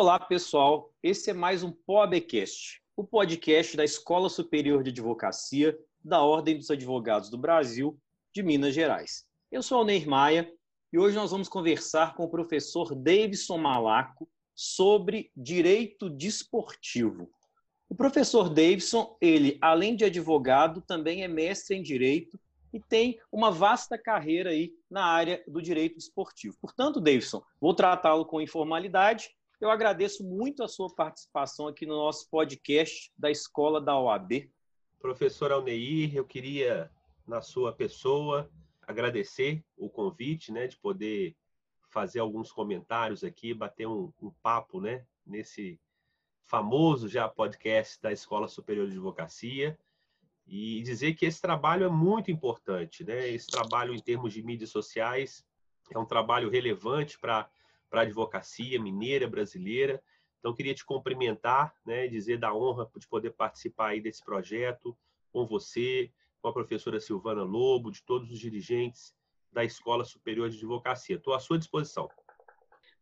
Olá, pessoal. Esse é mais um POBcast, o podcast da Escola Superior de Advocacia da Ordem dos Advogados do Brasil de Minas Gerais. Eu sou Alneir Maia e hoje nós vamos conversar com o professor Davidson Malaco sobre direito desportivo. O professor Davidson, ele, além de advogado, também é mestre em direito e tem uma vasta carreira aí na área do direito esportivo. Portanto, Davidson, vou tratá-lo com informalidade. Eu agradeço muito a sua participação aqui no nosso podcast da Escola da OAB. Professor Alneir, eu queria, na sua pessoa, agradecer o convite, né, de poder fazer alguns comentários aqui, bater um, um papo, né, nesse famoso já podcast da Escola Superior de Advocacia e dizer que esse trabalho é muito importante, né? Esse trabalho em termos de mídias sociais é um trabalho relevante para para a advocacia mineira brasileira. Então queria te cumprimentar, né, dizer da honra de poder participar aí desse projeto com você, com a professora Silvana Lobo, de todos os dirigentes da Escola Superior de Advocacia. Estou à sua disposição.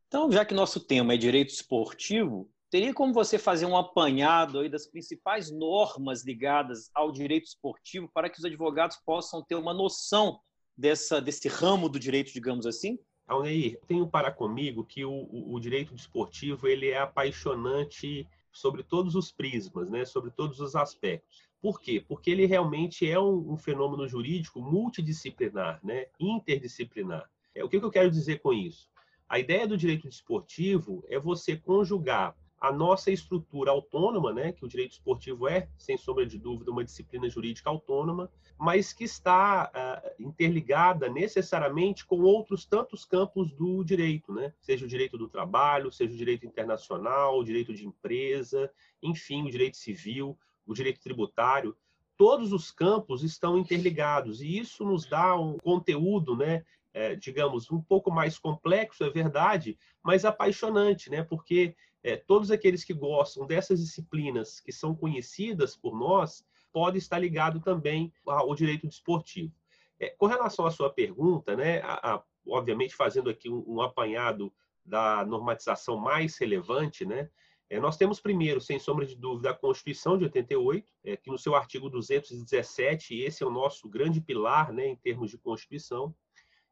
Então, já que nosso tema é direito esportivo, Teria como você fazer um apanhado aí das principais normas ligadas ao direito esportivo para que os advogados possam ter uma noção dessa, desse ramo do direito, digamos assim? Alneir, tenho para comigo que o, o, direito desportivo ele é apaixonante sobre todos os prismas, né? sobre todos os aspectos. Por quê? Porque ele realmente é um, um fenômeno jurídico multidisciplinar, né? interdisciplinar. É, o que, que eu quero dizer com isso? A ideia do direito desportivo é você conjugar a nossa estrutura autônoma, né, que o direito esportivo é, sem sombra de dúvida, uma disciplina jurídica autônoma, mas que está uh, interligada necessariamente com outros tantos campos do direito, né? seja o direito do trabalho, seja o direito internacional, o direito de empresa, enfim, o direito civil, o direito tributário. Todos os campos estão interligados e isso nos dá um conteúdo, né, é, digamos, um pouco mais complexo, é verdade, mas apaixonante, né? Porque é, todos aqueles que gostam dessas disciplinas que são conhecidas por nós podem estar ligado também ao direito desportivo. É, com relação à sua pergunta, né, a, a, obviamente fazendo aqui um, um, apanhado da normatização mais relevante, né, é, nós temos primeiro, sem sombra de dúvida, a Constituição de 88, é, que no seu artigo 217, esse é o nosso grande pilar né, em termos de Constituição,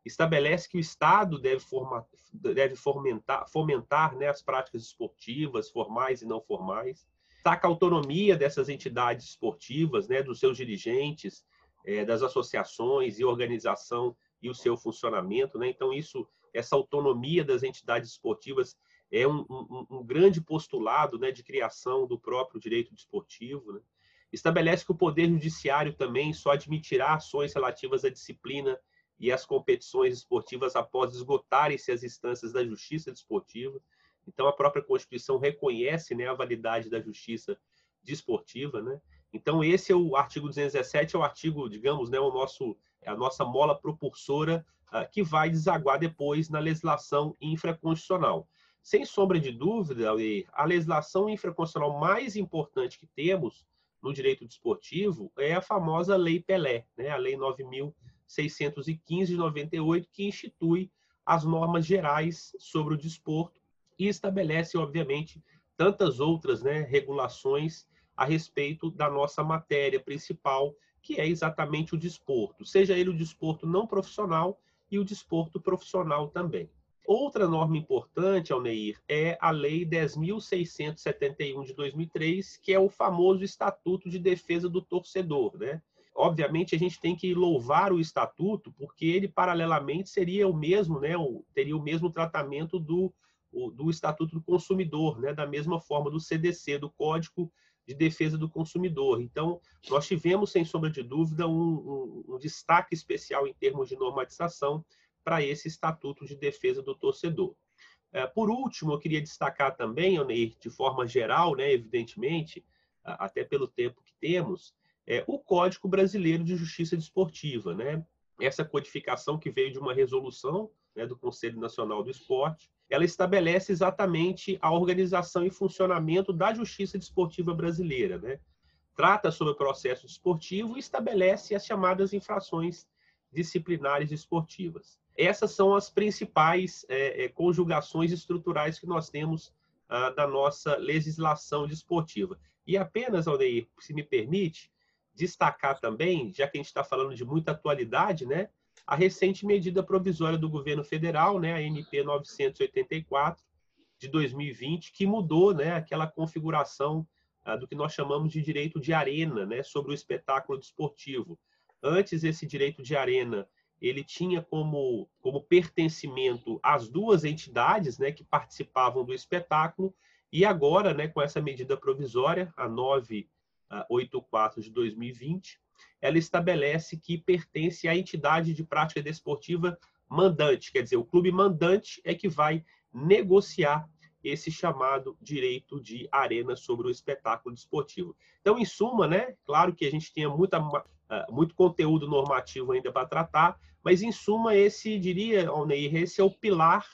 estabelece que o Estado deve, formar, deve fomentar, fomentar né, as práticas esportivas, formais e não formais, destaca a autonomia dessas entidades esportivas, né, dos seus dirigentes, é, das associações e organização e o seu funcionamento. Né? Então, isso, essa autonomia das entidades esportivas é um, um, um grande postulado né, de criação do próprio direito desportivo. Né? Estabelece que o Poder Judiciário também só admitirá ações relativas à disciplina e as competições esportivas após esgotarem-se as instâncias da justiça desportiva. Então, a própria Constituição reconhece né, a validade da justiça desportiva. Né? Então, esse é o artigo 217, é o artigo, digamos, né, o nosso, é a nossa mola propulsora uh, que vai desaguar depois na legislação infraconstitucional. Sem sombra de dúvida, a legislação infraconstitucional mais importante que temos no direito desportivo é a famosa Lei Pelé, né? a Lei 9.000 615 de 98, que institui as normas gerais sobre o desporto e estabelece, obviamente, tantas outras né, regulações a respeito da nossa matéria principal, que é exatamente o desporto, seja ele o desporto não profissional e o desporto profissional também. Outra norma importante, Alneir, é a Lei 10.671 de 2003, que é o famoso Estatuto de Defesa do Torcedor, né? obviamente a gente tem que louvar o estatuto, porque ele paralelamente seria o mesmo, né, teria o mesmo tratamento do, do estatuto do consumidor, né, da mesma forma do CDC, do Código de Defesa do Consumidor. Então, nós tivemos, sem sombra de dúvida, um, um, um destaque especial em termos de normatização para esse estatuto de defesa do torcedor. É, por último, eu queria destacar também, de forma geral, né, evidentemente, até pelo tempo que temos, é, o Código Brasileiro de Justiça Desportiva, né? Essa codificação que veio de uma resolução né, do Conselho Nacional do Esporte, ela estabelece exatamente a organização e funcionamento da justiça desportiva brasileira, né? Trata sobre o processo desportivo e estabelece as chamadas infrações disciplinares esportivas. Essas são as principais é, é, conjugações estruturais que nós temos ah, da nossa legislação desportiva. E apenas, Aldeir, se me permite, destacar também, já que a gente está falando de muita atualidade, né, a recente medida provisória do governo federal, né, a NP 984 de 2020, que mudou, né, aquela configuração ah, do que nós chamamos de direito de arena, né, sobre o espetáculo desportivo. Antes esse direito de arena ele tinha como, como pertencimento as duas entidades né, que participavam do espetáculo, e agora, né, com essa medida provisória, a 984 de 2020, ela estabelece que pertence à entidade de prática desportiva mandante, quer dizer, o clube mandante é que vai negociar esse chamado direito de arena sobre o espetáculo desportivo. Então, em suma, né, claro que a gente tinha muita, ah, muito conteúdo normativo ainda para tratar, mas em suma, esse, diria, Alneir, esse é o pilar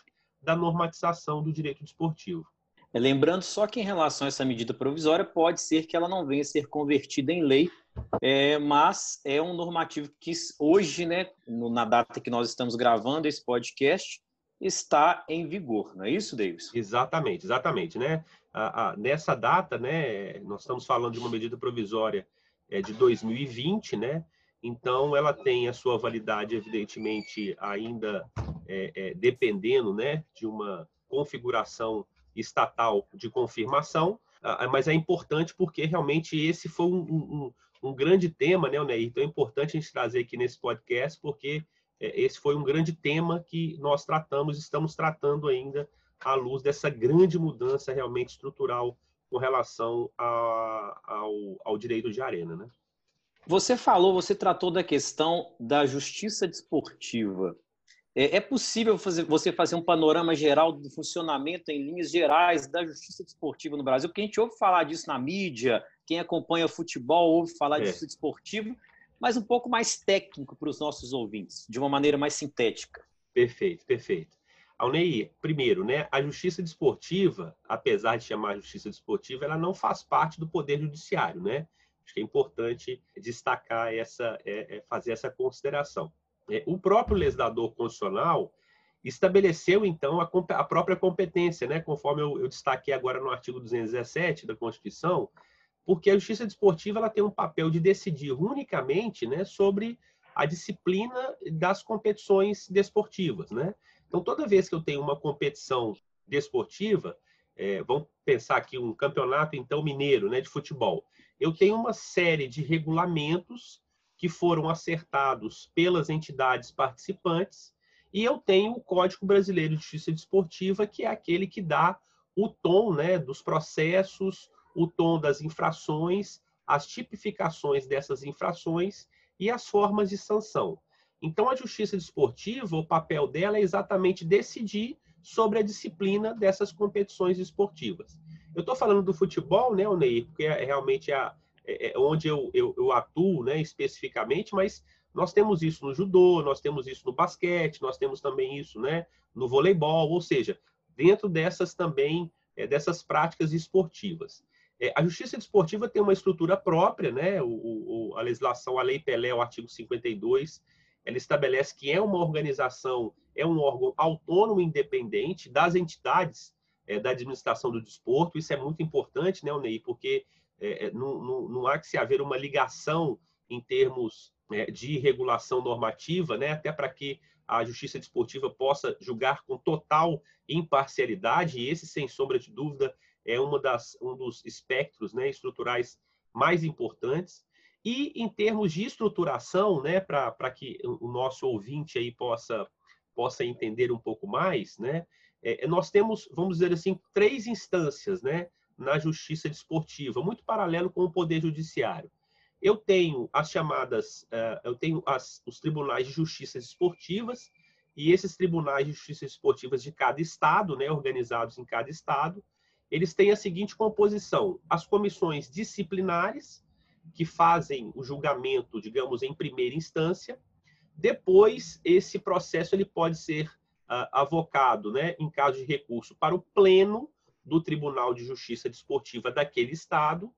da normatização do direito desportivo. É, lembrando só que em relação a essa medida provisória, pode ser que ela não venha a ser convertida em lei, é, mas é um normativo que hoje, né, na data que nós estamos gravando esse podcast, está em vigor, não é isso, Davis? Exatamente, exatamente, né? nessa data, né, nós estamos falando de uma medida provisória é, de 2020, né? Então, ela tem a sua validade, evidentemente, ainda é, é, dependendo, né, de uma configuração estatal de confirmação, mas é importante porque realmente esse foi um, um, um grande tema, né, Neir? Então, é importante a gente trazer aqui nesse podcast, porque é, esse foi um grande tema que nós tratamos, estamos tratando ainda à luz dessa grande mudança realmente estrutural com relação a, ao, ao direito de arena, né? Você falou, você tratou da questão da justiça desportiva. É, é possível fazer, você fazer um panorama geral do funcionamento em linhas gerais da justiça desportiva no Brasil? Porque a gente ouve falar disso na mídia, quem acompanha futebol ouve falar é. de justiça desportiva, mas um pouco mais técnico para os nossos ouvintes, de uma maneira mais sintética. Perfeito, perfeito. Alneir, primeiro, né, a justiça desportiva, apesar de chamar justiça desportiva, ela não faz parte do poder judiciário, né? Acho que é importante destacar essa, é, é fazer essa consideração. É, o próprio legislador constitucional estabeleceu então a, a própria competência, né? Conforme eu, eu destaquei agora no artigo 217 da Constituição, porque a justiça desportiva ela tem um papel de decidir unicamente né, sobre a disciplina das competições desportivas. Né? Então, toda vez que eu tenho uma competição desportiva, é, vamos pensar aqui um campeonato então mineiro né, de futebol, eu tenho uma série de regulamentos que foram acertados pelas entidades participantes e eu tenho o Código Brasileiro de Justiça Desportiva, que é aquele que dá o tom né, dos processos, o tom das infrações, as tipificações dessas infrações e as formas de sanção. Então, a justiça desportiva, o papel dela é exatamente decidir sobre a disciplina dessas competições esportivas. Eu estou falando do futebol, né, Onei, porque é realmente a, é, é onde eu, eu, eu, atuo né, especificamente, mas nós temos isso no judô, nós temos isso no basquete, nós temos também isso né, no voleibol, ou seja, dentro dessas também, é, dessas práticas esportivas. É, a justiça desportiva tem uma estrutura própria, né? O, o, a legislação, a Lei Pelé, o artigo 52, ela estabelece que é uma organização, é um órgão autônomo e independente das entidades é, da administração do desporto. Isso é muito importante, né, Ney? Porque é, é, não, não, não, há que se haver uma ligação em termos é, de regulação normativa, né? Até para que a justiça desportiva possa julgar com total imparcialidade, e esse, sem sombra de dúvida, é uma das, um dos espectros né, estruturais mais importantes. E em termos de estruturação, né, para que o nosso ouvinte aí possa, possa entender um pouco mais, né, é, nós temos, vamos dizer assim, três instâncias né, na justiça desportiva, muito paralelo com o Poder Judiciário. Eu tenho as chamadas, uh, eu tenho as, os tribunais de justiça esportivas, e esses tribunais de justiça esportivas de cada estado, né, organizados em cada estado, eles têm a seguinte composição: as comissões disciplinares, que fazem o julgamento, digamos, em primeira instância. Depois, esse processo ele pode ser uh, avocado, né, em caso de recurso, para o pleno do Tribunal de Justiça Desportiva daquele estado.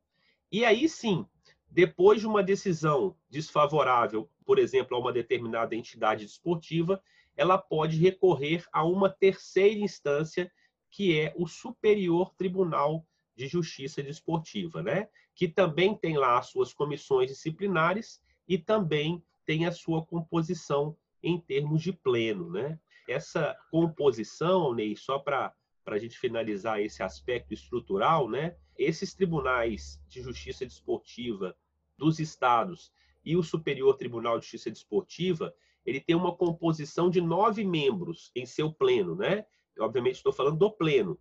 E aí sim, depois de uma decisão desfavorável, por exemplo, a uma determinada entidade desportiva, ela pode recorrer a uma terceira instância que é o Superior Tribunal de Justiça Desportiva, né? que também tem lá as suas comissões disciplinares e também tem a sua composição em termos de pleno. Né? Essa composição, Ney, só para a gente finalizar esse aspecto estrutural, né? esses tribunais de justiça desportiva dos estados e o Superior Tribunal de Justiça Desportiva, ele tem uma composição de nove membros em seu pleno, né? Eu, obviamente estou falando do pleno.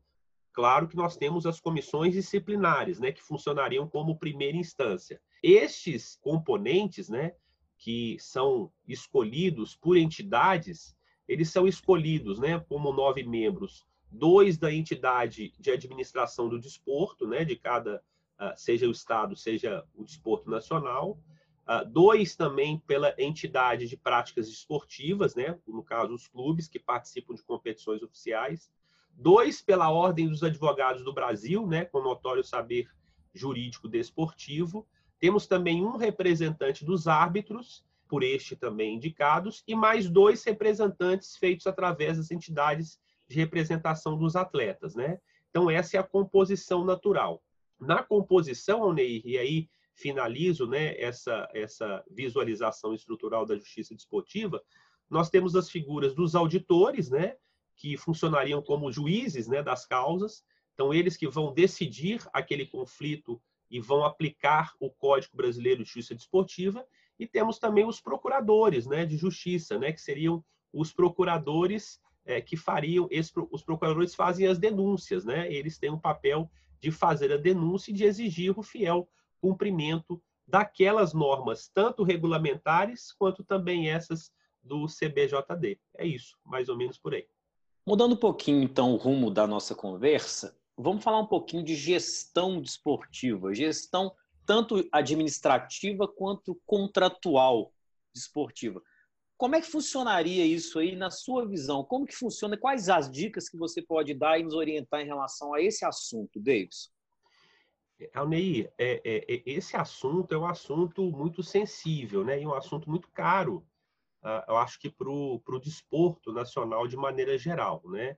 Claro que nós temos as comissões disciplinares, né, que funcionariam como primeira instância. Estes componentes, né, que são escolhidos por entidades, eles são escolhidos, né, como nove membros, dois da entidade de administração do desporto, né, de cada, ah, seja o estado, seja o desporto nacional, Uh, dois também pela entidade de práticas esportivas, né? no caso, os clubes que participam de competições oficiais. Dois pela Ordem dos Advogados do Brasil, né? com notório saber jurídico desportivo. Temos também um representante dos árbitros, por este também indicados, e mais dois representantes feitos através das entidades de representação dos atletas. Né? Então, essa é a composição natural. Na composição, Alneir, e aí finalizo né, essa, essa visualização estrutural da justiça desportiva, nós temos as figuras dos auditores, né, que funcionariam como juízes né, das causas, então eles que vão decidir aquele conflito e vão aplicar o Código Brasileiro de Justiça Desportiva, e temos também os procuradores né, de justiça, né, que seriam os procuradores é, que fariam, os procuradores fazem as denúncias, né, eles têm um papel de fazer a denúncia e de exigir o fiel cumprimento daquelas normas, tanto regulamentares quanto também essas do CBJD. É isso, mais ou menos por aí. Mudando um pouquinho, então, o rumo da nossa conversa, vamos falar um pouquinho de gestão desportiva, gestão tanto administrativa quanto contratual desportiva. Como é que funcionaria isso aí na sua visão? Como que funciona? Quais as dicas que você pode dar e nos orientar em relação a esse assunto, Davis? Alneir, é, é, é, esse assunto é um assunto muito sensível, né? E um assunto muito caro, uh, eu acho que para o desporto nacional de maneira geral, né?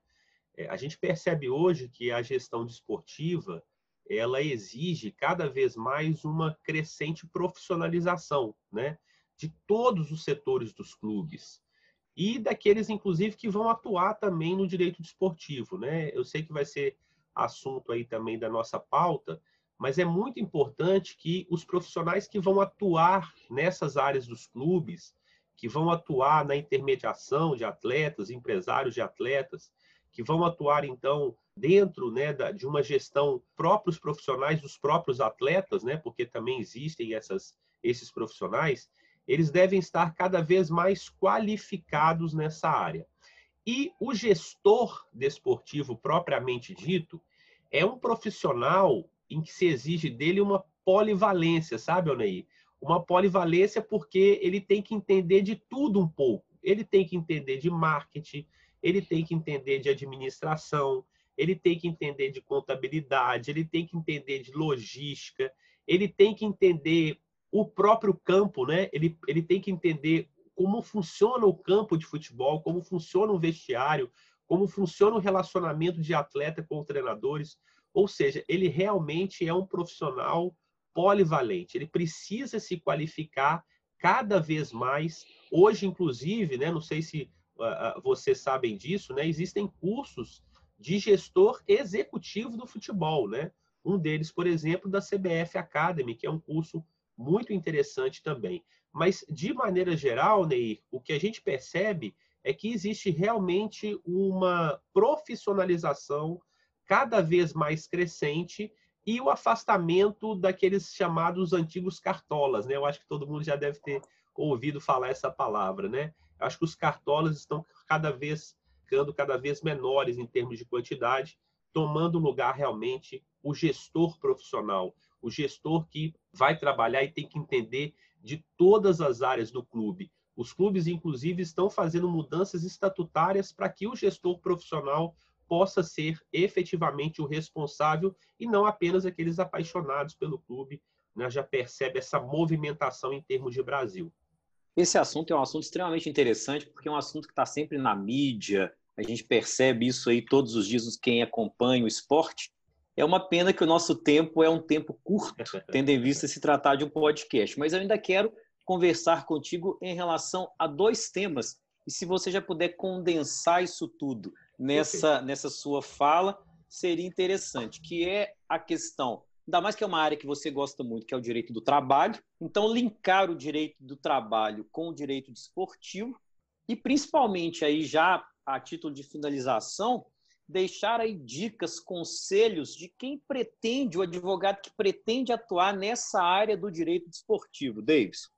É, a gente percebe hoje que a gestão desportiva ela exige cada vez mais uma crescente profissionalização, né? De todos os setores dos clubes e daqueles, inclusive, que vão atuar também no direito desportivo, né? Eu sei que vai ser assunto aí também da nossa pauta, mas é muito importante que os profissionais que vão atuar nessas áreas dos clubes, que vão atuar na intermediação de atletas, empresários de atletas, que vão atuar então dentro né, de uma gestão próprios profissionais dos próprios atletas, né, porque também existem essas, esses profissionais, eles devem estar cada vez mais qualificados nessa área. E o gestor desportivo propriamente dito é um profissional em que se exige dele uma polivalência, sabe, Oneir? Uma polivalência porque ele tem que entender de tudo um pouco. Ele tem que entender de marketing, ele tem que entender de administração, ele tem que entender de contabilidade, ele tem que entender de logística, ele tem que entender o próprio campo, né? Ele, ele tem que entender como funciona o campo de futebol, como funciona o vestiário, como funciona o relacionamento de atleta com treinadores. Ou seja, ele realmente é um profissional polivalente, ele precisa se qualificar cada vez mais. Hoje, inclusive, né, não sei se uh, vocês sabem disso, né, existem cursos de gestor executivo do futebol. Né? Um deles, por exemplo, da CBF Academy, que é um curso muito interessante também. Mas, de maneira geral, Neir, o que a gente percebe é que existe realmente uma profissionalização cada vez mais crescente e o afastamento daqueles chamados antigos cartolas, né? Eu acho que todo mundo já deve ter ouvido falar essa palavra, né? Eu acho que os cartolas estão cada vez ficando cada vez menores em termos de quantidade, tomando lugar realmente o gestor profissional, o gestor que vai trabalhar e tem que entender de todas as áreas do clube. Os clubes, inclusive, estão fazendo mudanças estatutárias para que o gestor profissional possa ser efetivamente o responsável e não apenas aqueles apaixonados pelo clube, né, já percebe essa movimentação em termos de Brasil. Esse assunto é um assunto extremamente interessante, porque é um assunto que está sempre na mídia, A gente percebe isso aí todos os dias quem acompanha o esporte. É uma pena que o nosso tempo é um tempo curto, tendo em vista se tratar de um podcast. Mas eu ainda quero conversar contigo em relação a dois temas. E se você já puder condensar isso tudo nessa, nessa sua fala, seria interessante, que é a questão, ainda mais que é uma área que você gosta muito, que é o direito do trabalho. Então, linkar o direito do trabalho com o direito desportivo e, principalmente, aí já a título de finalização, deixar aí dicas, conselhos de quem pretende, o advogado que pretende atuar nessa área do direito desportivo. Davis.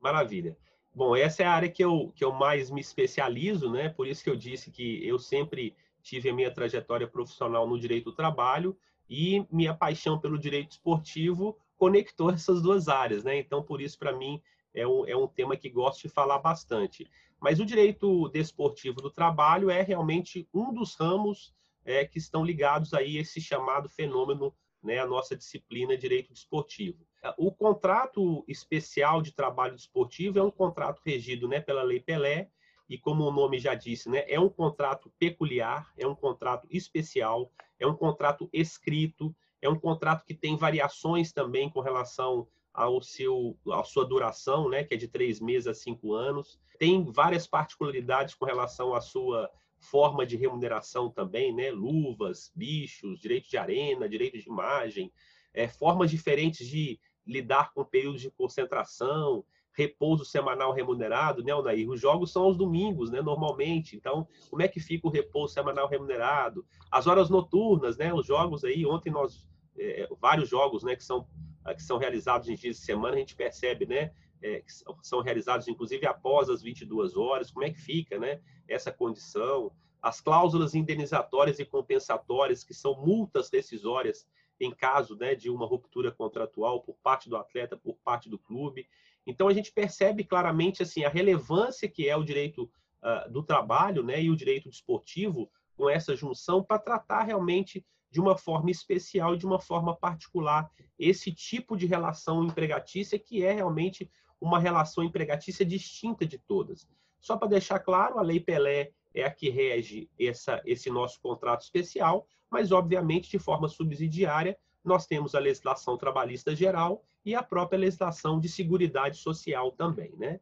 Maravilha. Bom, essa é a área que eu, que eu mais me especializo, né? Por isso que eu disse que eu sempre tive a minha trajetória profissional no direito do trabalho e minha paixão pelo direito esportivo conectou essas duas áreas, né? Então, por isso, para mim, é um, é um tema que gosto de falar bastante. Mas o direito desportivo do trabalho é realmente um dos ramos é, que estão ligados aí a esse chamado fenômeno, né, a nossa disciplina direito desportivo. O contrato especial de trabalho desportivo é um contrato regido né, pela Lei Pelé, e como o nome já disse, né, é um contrato peculiar, é um contrato especial, é um contrato escrito, é um contrato que tem variações também com relação ao seu, à sua duração, né, que é de três meses a cinco anos. Tem várias particularidades com relação à sua forma de remuneração também, né? Luvas, bichos, direito de arena, direito de imagem, é, formas diferentes de lidar com períodos de concentração, repouso semanal remunerado, né, Onair? Os jogos são aos domingos, né, normalmente. Então, como é que fica o repouso semanal remunerado? As horas noturnas, né, os jogos aí, ontem nós, é, vários jogos, né, que são que são realizados em dias de semana, a gente percebe, né, é, que são realizados inclusive após as 22 horas, como é que fica, né, essa condição, as cláusulas indenizatórias e compensatórias, que são multas decisórias em caso né, de uma ruptura contratual por parte do atleta, por parte do clube. Então a gente percebe claramente assim a relevância que é o direito uh, do trabalho, né, e o direito desportivo com essa junção para tratar realmente de uma forma especial, de uma forma particular, esse tipo de relação empregatícia que é realmente uma relação empregatícia distinta de todas. Só para deixar claro, a Lei Pelé é a que rege essa, esse nosso contrato especial, mas, obviamente, de forma subsidiária, nós temos a legislação trabalhista geral e a própria legislação de seguridade social também, né?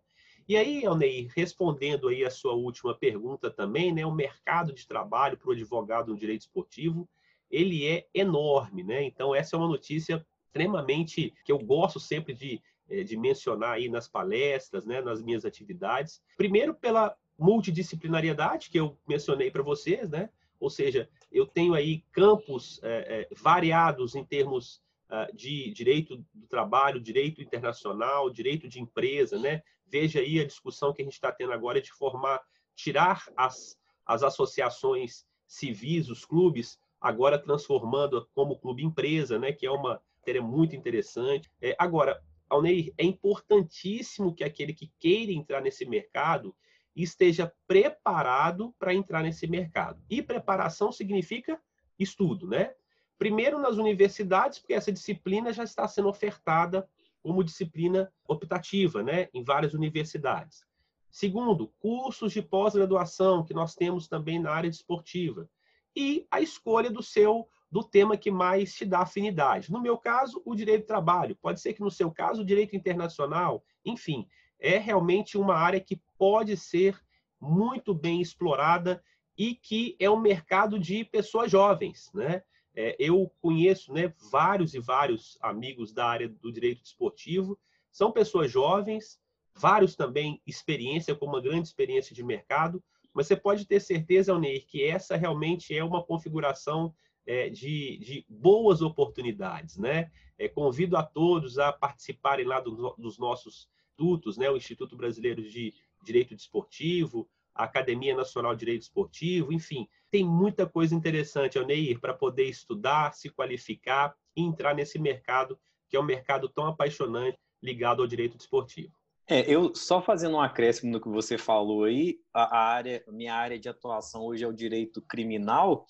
E aí, Alneir, respondendo aí a sua última pergunta também, né, o mercado de trabalho para o advogado no direito esportivo, ele é enorme, né? Então, essa é uma notícia extremamente que eu gosto sempre de, de mencionar aí nas palestras, né, nas minhas atividades. Primeiro, pela multidisciplinariedade que eu mencionei para vocês, né? Ou seja, eu tenho aí campos é, é, variados em termos uh, de direito do trabalho, direito internacional, direito de empresa, né? Veja aí a discussão que a gente está tendo agora de formar, tirar as, as associações civis, os clubes, agora transformando como clube empresa, né, que é uma matéria muito interessante. É, agora, Alneir, é importantíssimo que aquele que queira entrar nesse mercado esteja preparado para entrar nesse mercado. E preparação significa estudo, né? Primeiro nas universidades, porque essa disciplina já está sendo ofertada como disciplina optativa, né, em várias universidades. Segundo, cursos de pós-graduação que nós temos também na área esportiva e a escolha do seu do tema que mais te dá afinidade. No meu caso, o direito do trabalho. Pode ser que no seu caso, o direito internacional. Enfim, é realmente uma área que pode ser muito bem explorada e que é um mercado de pessoas jovens, né? É, eu conheço né, vários e vários amigos da área do direito desportivo, são pessoas jovens, vários também experiência, com uma grande experiência de mercado, mas você pode ter certeza, Alneir, que essa realmente é uma configuração é, de, de, boas oportunidades. Né? É, convido a todos a participarem lá do, dos nossos institutos, né? o Instituto Brasileiro de Direito Desportivo, a Academia Nacional de Direito Esportivo, enfim, tem muita coisa interessante, Alneir, para poder estudar, se qualificar e entrar nesse mercado, que é um mercado tão apaixonante ligado ao direito desportivo. É, eu só fazendo um acréscimo no que você falou aí, a, a área, minha área de atuação hoje é o direito criminal.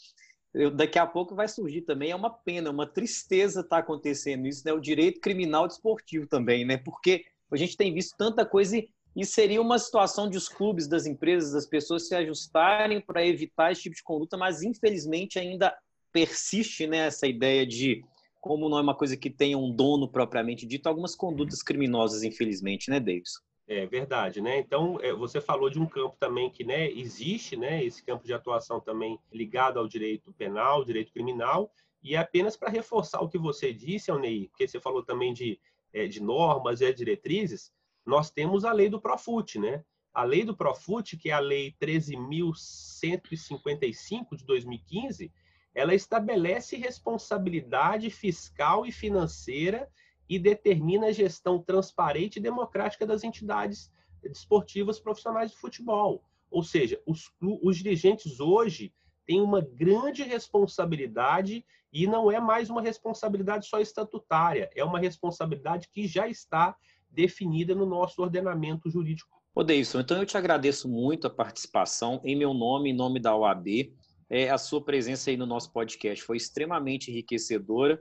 Eu, daqui a pouco vai surgir também, é uma pena, uma tristeza estar tá acontecendo isso, né? O direito criminal desportivo também, né? Porque a gente tem visto tanta coisa E seria uma situação de os clubes, das empresas, das pessoas se ajustarem para evitar esse tipo de conduta, mas infelizmente ainda persiste né, essa ideia de, como não é uma coisa que tenha um dono propriamente dito, algumas condutas criminosas, infelizmente, né, Davidson? É verdade, né? Então, é, você falou de um campo também que né, existe, né? Esse campo de atuação também ligado ao direito penal, direito criminal, e é apenas para reforçar o que você disse, Alnei, porque você falou também de, é, de normas e diretrizes, nós temos a lei do Profut, né? A lei do Profut, que é a lei 13.155 de 2015, ela estabelece responsabilidade fiscal e financeira e determina a gestão transparente e democrática das entidades desportivas profissionais de futebol. Ou seja, os, os dirigentes hoje têm uma grande responsabilidade e não é mais uma responsabilidade só estatutária, é uma responsabilidade que já está definida no nosso ordenamento jurídico. Ô Deilson, então eu te agradeço muito a participação em meu nome, em nome da OAB. É, a sua presença aí no nosso podcast foi extremamente enriquecedora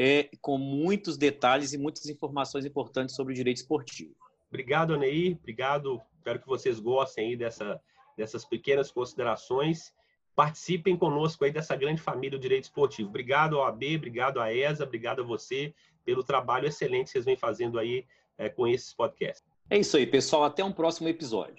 é, com muitos detalhes e muitas informações importantes sobre o direito esportivo. Obrigado, Aneir. Obrigado. Espero que vocês gostem aí dessa, dessas pequenas considerações. Participem conosco aí dessa grande família do direito esportivo. Obrigado ao AB, obrigado à ESA, obrigado a você pelo trabalho excelente que vocês vêm fazendo aí é, com esses podcasts. É isso aí, pessoal. Até um próximo episódio.